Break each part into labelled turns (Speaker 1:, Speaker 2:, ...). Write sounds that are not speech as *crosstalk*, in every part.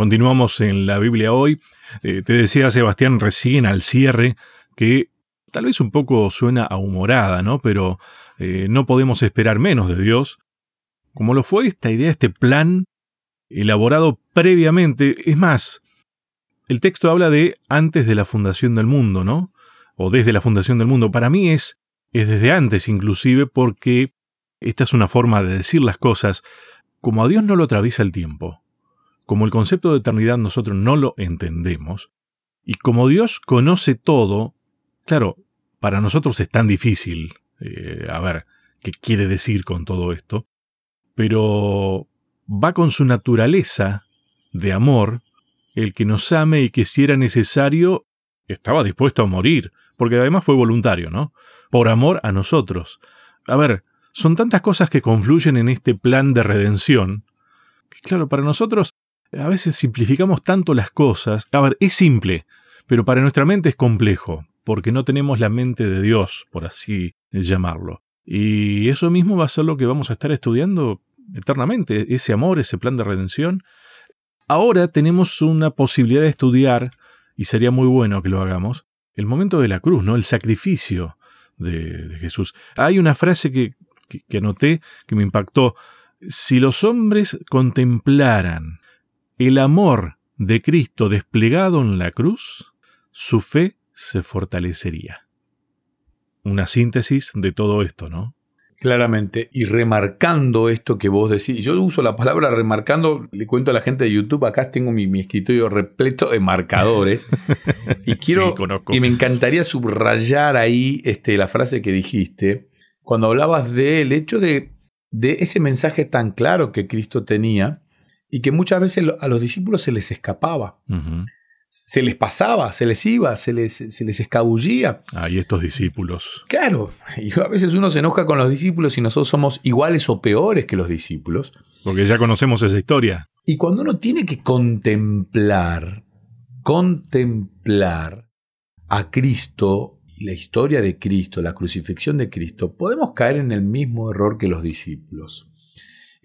Speaker 1: Continuamos en la Biblia hoy. Eh, te decía Sebastián recién al cierre que tal vez un poco suena a humorada, ¿no? Pero eh, no podemos esperar menos de Dios. Como lo fue esta idea, este plan elaborado previamente. Es más, el texto habla de antes de la fundación del mundo, ¿no? O desde la fundación del mundo. Para mí es, es desde antes inclusive porque esta es una forma de decir las cosas. Como a Dios no lo atraviesa el tiempo, como el concepto de eternidad nosotros no lo entendemos, y como Dios conoce todo, claro, para nosotros es tan difícil, eh, a ver, qué quiere decir con todo esto, pero va con su naturaleza de amor, el que nos ame y que si era necesario, estaba dispuesto a morir, porque además fue voluntario, ¿no? Por amor a nosotros. A ver, son tantas cosas que confluyen en este plan de redención, que claro, para nosotros a veces simplificamos tanto las cosas. A ver, es simple, pero para nuestra mente es complejo, porque no tenemos la mente de Dios, por así llamarlo. Y eso mismo va a ser lo que vamos a estar estudiando eternamente, ese amor, ese plan de redención. Ahora tenemos una posibilidad de estudiar, y sería muy bueno que lo hagamos, el momento de la cruz, ¿no? El sacrificio de, Jesús. Hay una frase que, que, que anoté que me impactó. Si los hombres contemplaran el amor de Cristo desplegado en la cruz, su fe se fortalecería. Una síntesis de todo esto, ¿no?
Speaker 2: Claramente, y remarcando esto que vos decís, yo uso la palabra remarcando, le cuento a la gente de YouTube, acá tengo mi, escritorio repleto de marcadores, *laughs* y quiero, y me encantaría subrayar ahí este, la frase que dijiste, cuando hablabas del hecho de, de ese mensaje tan claro que Cristo tenía, y que muchas veces a los discípulos se les escapaba. Se les pasaba, se les iba, se les, se les escabullía.
Speaker 1: Ay, estos discípulos.
Speaker 2: Claro, y a veces uno se enoja con los discípulos y nosotros somos iguales o peores que los discípulos.
Speaker 1: Porque ya conocemos esa historia.
Speaker 2: Y cuando uno tiene que contemplar, contemplar a Cristo y la historia de Cristo, la crucifixión de Cristo, podemos caer en el mismo error que los discípulos.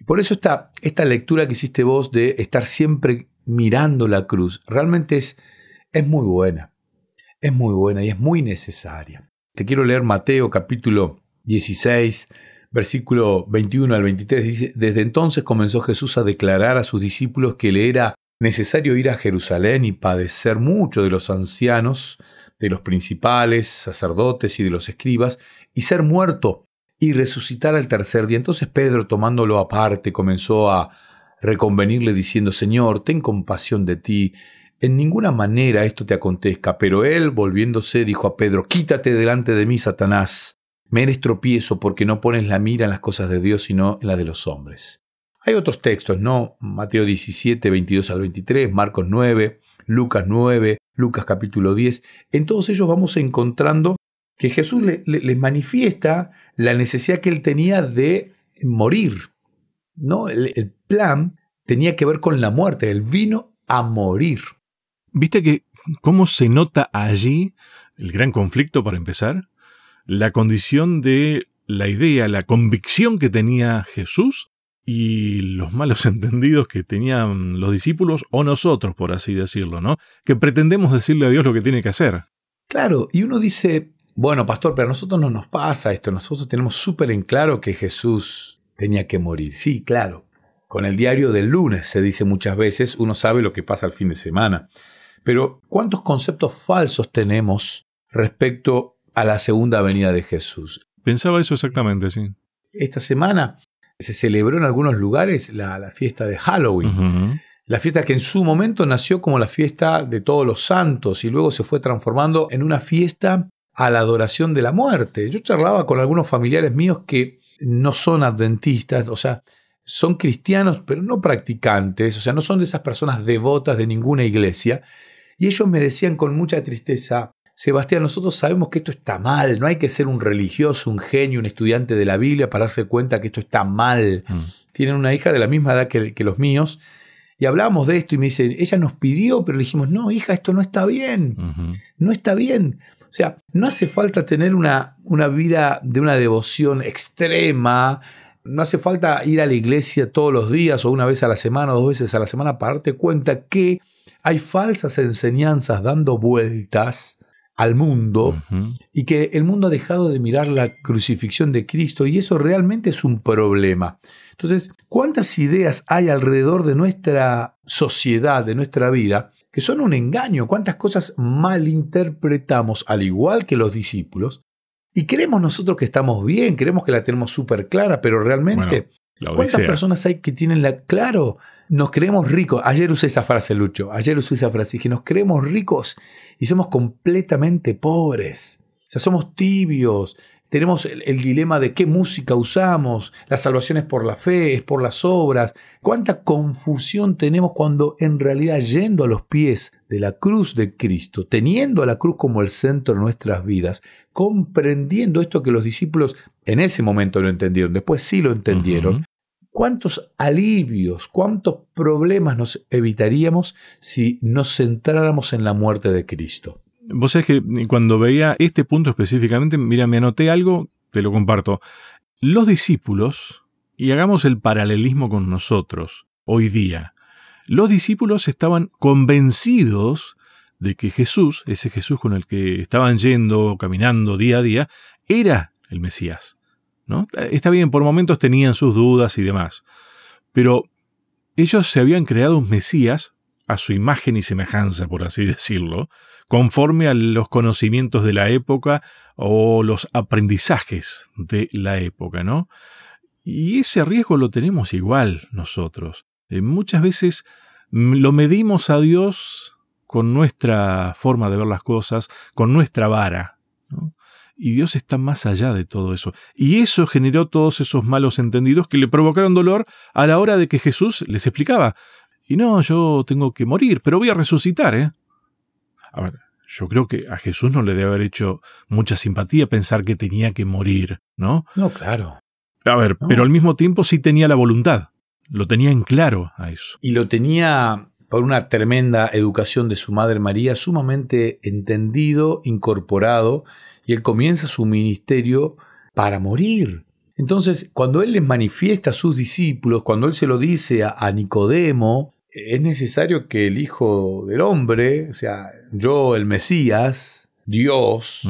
Speaker 2: Por eso esta, esta lectura que hiciste vos de estar siempre mirando la cruz, realmente es, es muy buena. Es muy buena y es muy necesaria. Te quiero leer Mateo capítulo 16, versículo 21 al 23. Dice, desde entonces comenzó Jesús a declarar a sus discípulos que le era necesario ir a Jerusalén y padecer mucho de los ancianos, de los principales, sacerdotes y de los escribas, y ser muerto y resucitar al tercer día. Entonces Pedro, tomándolo aparte, comenzó a reconvenirle diciendo, Señor, ten compasión de ti, en ninguna manera esto te acontezca. Pero él, volviéndose, dijo a Pedro, Quítate delante de mí, Satanás, me eres tropiezo porque no pones la mira en las cosas de Dios, sino en las de los hombres. Hay otros textos, ¿no? Mateo 17, 22 al 23, Marcos 9, Lucas 9, Lucas capítulo 10. En todos ellos vamos encontrando que Jesús les le manifiesta la necesidad que él tenía de morir. ¿no? El, plan tenía que ver con la muerte, él vino a morir.
Speaker 1: ¿Viste que cómo se nota allí el gran conflicto para empezar? La condición de la idea, la convicción que tenía Jesús y los malos *laughs* entendidos que tenían los discípulos o nosotros, por así decirlo, ¿no? Que pretendemos decirle a Dios lo que tiene que hacer.
Speaker 2: Claro, y uno dice, bueno, pastor, pero a nosotros no nos pasa esto. Nosotros tenemos súper en claro que Jesús tenía que morir. Sí, claro. Con el diario del lunes se dice muchas veces, uno sabe lo que pasa al fin de semana. Pero ¿cuántos conceptos falsos tenemos respecto a la segunda venida de Jesús?
Speaker 1: Pensaba eso exactamente, sí.
Speaker 2: Esta semana se celebró en algunos lugares la, fiesta de Halloween. La fiesta que en su momento nació como la fiesta de todos los santos y luego se fue transformando en una fiesta a la adoración de la muerte. Yo charlaba con algunos familiares míos que no son adventistas, o sea, son cristianos, pero no practicantes, o sea, no son de esas personas devotas de ninguna iglesia. Y ellos me decían con mucha tristeza, Sebastián, nosotros sabemos que esto está mal, no hay que ser un religioso, un genio, un estudiante de la Biblia para darse cuenta que esto está mal. Mm. Tienen una hija de la misma edad que, que los míos. Y hablamos de esto y me dicen, ella nos pidió, pero le dijimos, no, hija, esto no está bien. No está bien. O sea, no hace falta tener una, una vida de una devoción extrema no hace falta ir a la iglesia todos los días o una vez a la semana o dos veces a la semana para darte cuenta que hay falsas enseñanzas dando vueltas al mundo y que el mundo ha dejado de mirar la crucifixión de Cristo y eso realmente es un problema. Entonces, ¿cuántas ideas hay alrededor de nuestra sociedad, de nuestra vida, que son un engaño? ¿Cuántas cosas malinterpretamos al igual que los discípulos? Y creemos nosotros que estamos bien, creemos que la tenemos súper clara, pero realmente, ¿cuántas personas hay que tienen la... Claro, nos creemos ricos. Ayer usé esa frase, Lucho. Ayer usé esa frase. Dije, nos creemos ricos y somos completamente pobres. O sea, somos tibios. Tenemos el, dilema de qué música usamos. La salvación es por la fe, es por las obras. Cuánta confusión tenemos cuando en realidad yendo a los pies de la cruz de Cristo, teniendo a la cruz como el centro de nuestras vidas, comprendiendo esto que los discípulos en ese momento no entendieron, después sí lo entendieron, ¿Cuántos alivios, cuántos problemas nos evitaríamos si nos centráramos en la muerte de Cristo?
Speaker 1: Vos sabés que cuando veía este punto específicamente, mira, me anoté algo, te lo comparto. Los discípulos, y hagamos el paralelismo con nosotros, hoy día, los discípulos estaban convencidos de que Jesús, ese Jesús con el que estaban yendo, caminando día a día, era el Mesías. Está bien, por momentos tenían sus dudas y demás, pero ellos se habían creado un Mesías a su imagen y semejanza, por así decirlo, conforme a los conocimientos de la época o los aprendizajes de la época, ¿no? Y ese riesgo lo tenemos igual nosotros. Eh, muchas veces lo medimos a Dios con nuestra forma de ver las cosas, con nuestra vara. ¿no? Y Dios está más allá de todo eso. Y eso generó todos esos malos entendidos que le provocaron dolor a la hora de que Jesús les explicaba. Y no, yo tengo que morir, pero voy a resucitar, ¿eh? A ver, yo creo que a Jesús no le debe haber hecho mucha simpatía pensar que tenía que morir, ¿no?
Speaker 2: No, claro.
Speaker 1: A ver, pero al mismo tiempo sí tenía la voluntad. Lo tenía en claro a eso.
Speaker 2: Y lo tenía por una tremenda educación de su madre María, sumamente entendido, incorporado y él comienza su ministerio para morir. Entonces, cuando él les manifiesta a sus discípulos, cuando él se lo dice a, Nicodemo, es necesario que el Hijo del Hombre, o sea, yo, el Mesías, Dios,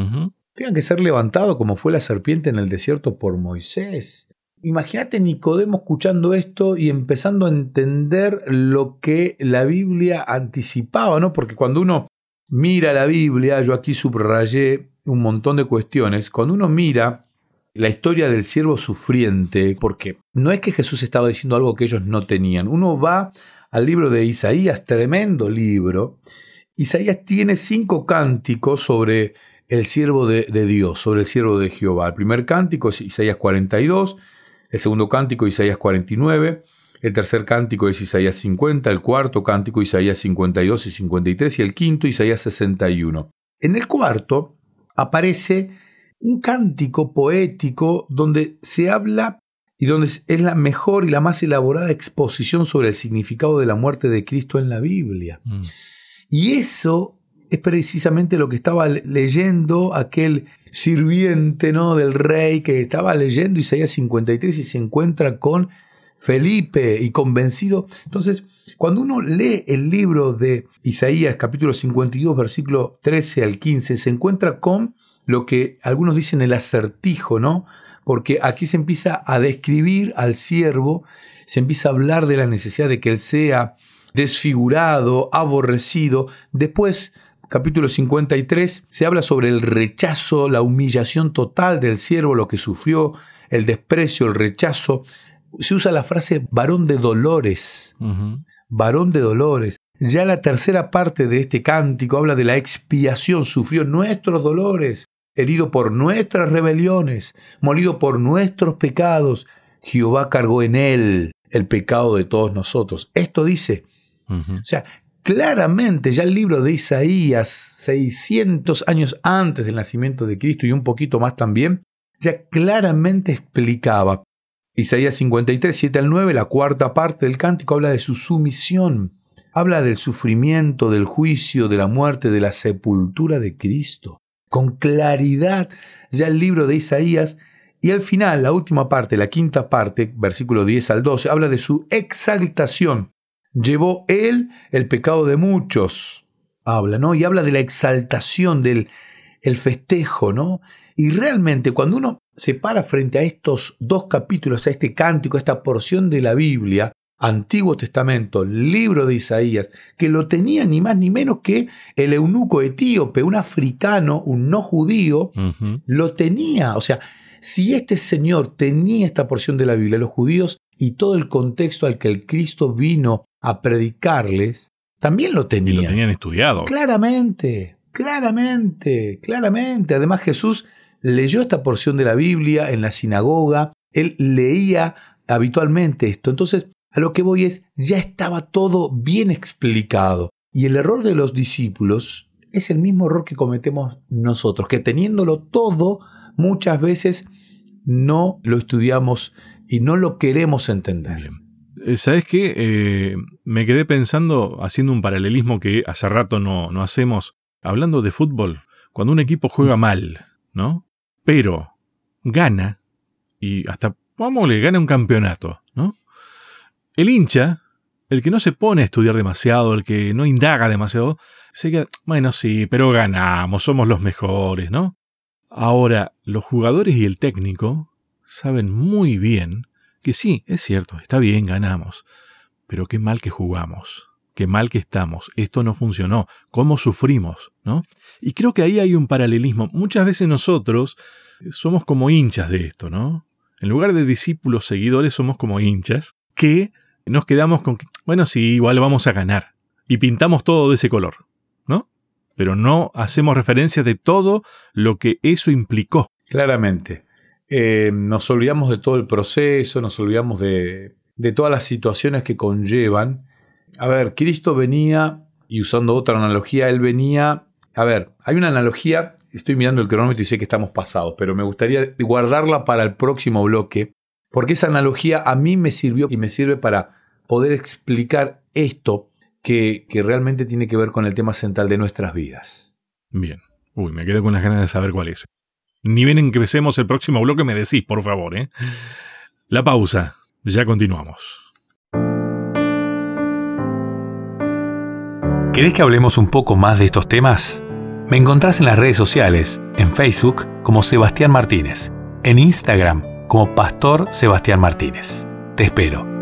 Speaker 2: tenga que ser levantado como fue la serpiente en el desierto por Moisés. Imagínate Nicodemo escuchando esto y empezando a entender lo que la Biblia anticipaba, ¿no? Porque cuando uno mira la Biblia, yo aquí subrayé un montón de cuestiones, cuando uno mira la historia del siervo sufriente, porque no es que Jesús estaba diciendo algo que ellos no tenían, uno va al libro de Isaías, tremendo libro, Isaías tiene cinco cánticos sobre el siervo de, Dios, sobre el siervo de Jehová. El primer cántico es Isaías 42, el segundo cántico Isaías 49, el tercer cántico es Isaías 50, el cuarto cántico Isaías 52 y 53 y el quinto Isaías 61. En el cuarto aparece un cántico poético donde se habla y donde es la mejor y la más elaborada exposición sobre el significado de la muerte de Cristo en la Biblia. Mm. Y eso es precisamente lo que estaba leyendo aquel sirviente ¿no? del rey que estaba leyendo Isaías 53 y se encuentra con Felipe y convencido. Entonces, cuando uno lee el libro de Isaías capítulo 52 versículo 13 al 15, se encuentra con lo que algunos dicen el acertijo, ¿no? Porque aquí se empieza a describir al siervo, se empieza a hablar de la necesidad de que él sea desfigurado, aborrecido. Después, capítulo 53, se habla sobre el rechazo, la humillación total del siervo, lo que sufrió, el desprecio, el rechazo. Se usa la frase varón de dolores varón de dolores. Ya la tercera parte de este cántico habla de la expiación, sufrió nuestros dolores, herido por nuestras rebeliones, molido por nuestros pecados. Jehová cargó en él el pecado de todos nosotros. Esto dice, o sea, claramente ya el libro de Isaías, 600 años antes del nacimiento de Cristo y un poquito más también, ya claramente explicaba Isaías 53, 7 al 9, la cuarta parte del cántico habla de su sumisión, habla del sufrimiento, del juicio, de la muerte, de la sepultura de Cristo. Con claridad, ya el libro de Isaías Y al final, la última parte, la quinta parte, versículo 10 al 12, habla de su exaltación. Llevó él el pecado de muchos. Habla, ¿no? Y habla de la exaltación, del el festejo, ¿no? Y realmente cuando uno se para frente a estos dos capítulos, a este cántico, a esta porción de la Biblia, Antiguo Testamento, libro de Isaías, que lo tenía ni más ni menos que el eunuco etíope, un africano, un no judío, lo tenía. O sea, si este señor tenía esta porción de la Biblia, los judíos y todo el contexto al que el Cristo vino a predicarles, también lo tenían.
Speaker 1: Y lo tenían estudiado.
Speaker 2: Claramente, claramente, claramente. Además Jesús leyó esta porción de la Biblia en la sinagoga, él leía habitualmente esto. Entonces, a lo que voy es, ya estaba todo bien explicado. Y el error de los discípulos es el mismo error que cometemos nosotros, que teniéndolo todo, muchas veces no lo estudiamos y no lo queremos entender.
Speaker 1: Eh, ¿Sabes qué? Eh, me quedé pensando, haciendo un paralelismo que hace rato no, no hacemos, hablando de fútbol, cuando un equipo juega mal, ¿no? Pero gana, y hasta, vamos, le gana un campeonato, ¿no? El hincha, el que no se pone a estudiar demasiado, el que no indaga demasiado, se queda, bueno, sí, pero ganamos, somos los mejores, ¿no? Ahora, los jugadores y el técnico saben muy bien que sí, es cierto, está bien, ganamos, pero qué mal que jugamos, qué mal que estamos, esto no funcionó, cómo sufrimos, ¿no? Y creo que ahí hay un paralelismo. Muchas veces nosotros somos como hinchas de esto, ¿no? En lugar de discípulos seguidores somos como hinchas que nos quedamos con que, bueno, sí, igual vamos a ganar. Y pintamos todo de ese color pero no hacemos referencia de todo lo que eso implicó.
Speaker 2: Claramente. Eh, nos olvidamos de todo el proceso, nos olvidamos de, de todas las situaciones que conllevan. A ver, Cristo venía, y usando otra analogía, él venía... A ver, hay una analogía, estoy mirando el cronómetro y sé que estamos pasados, pero me gustaría guardarla para el próximo bloque, porque esa analogía a mí me sirvió y me sirve para poder explicar esto que, realmente tiene que ver con el tema central de nuestras vidas.
Speaker 1: Bien. Uy, me quedo con las ganas de saber cuál es. Ni bien en que empecemos el próximo bloque me decís, por favor, ¿eh? La pausa. Ya continuamos.
Speaker 3: ¿Querés que hablemos un poco más de estos temas? Me encontrás en las redes sociales, en Facebook como Sebastián Martínez, en Instagram como Pastor Sebastián Martínez. Te espero.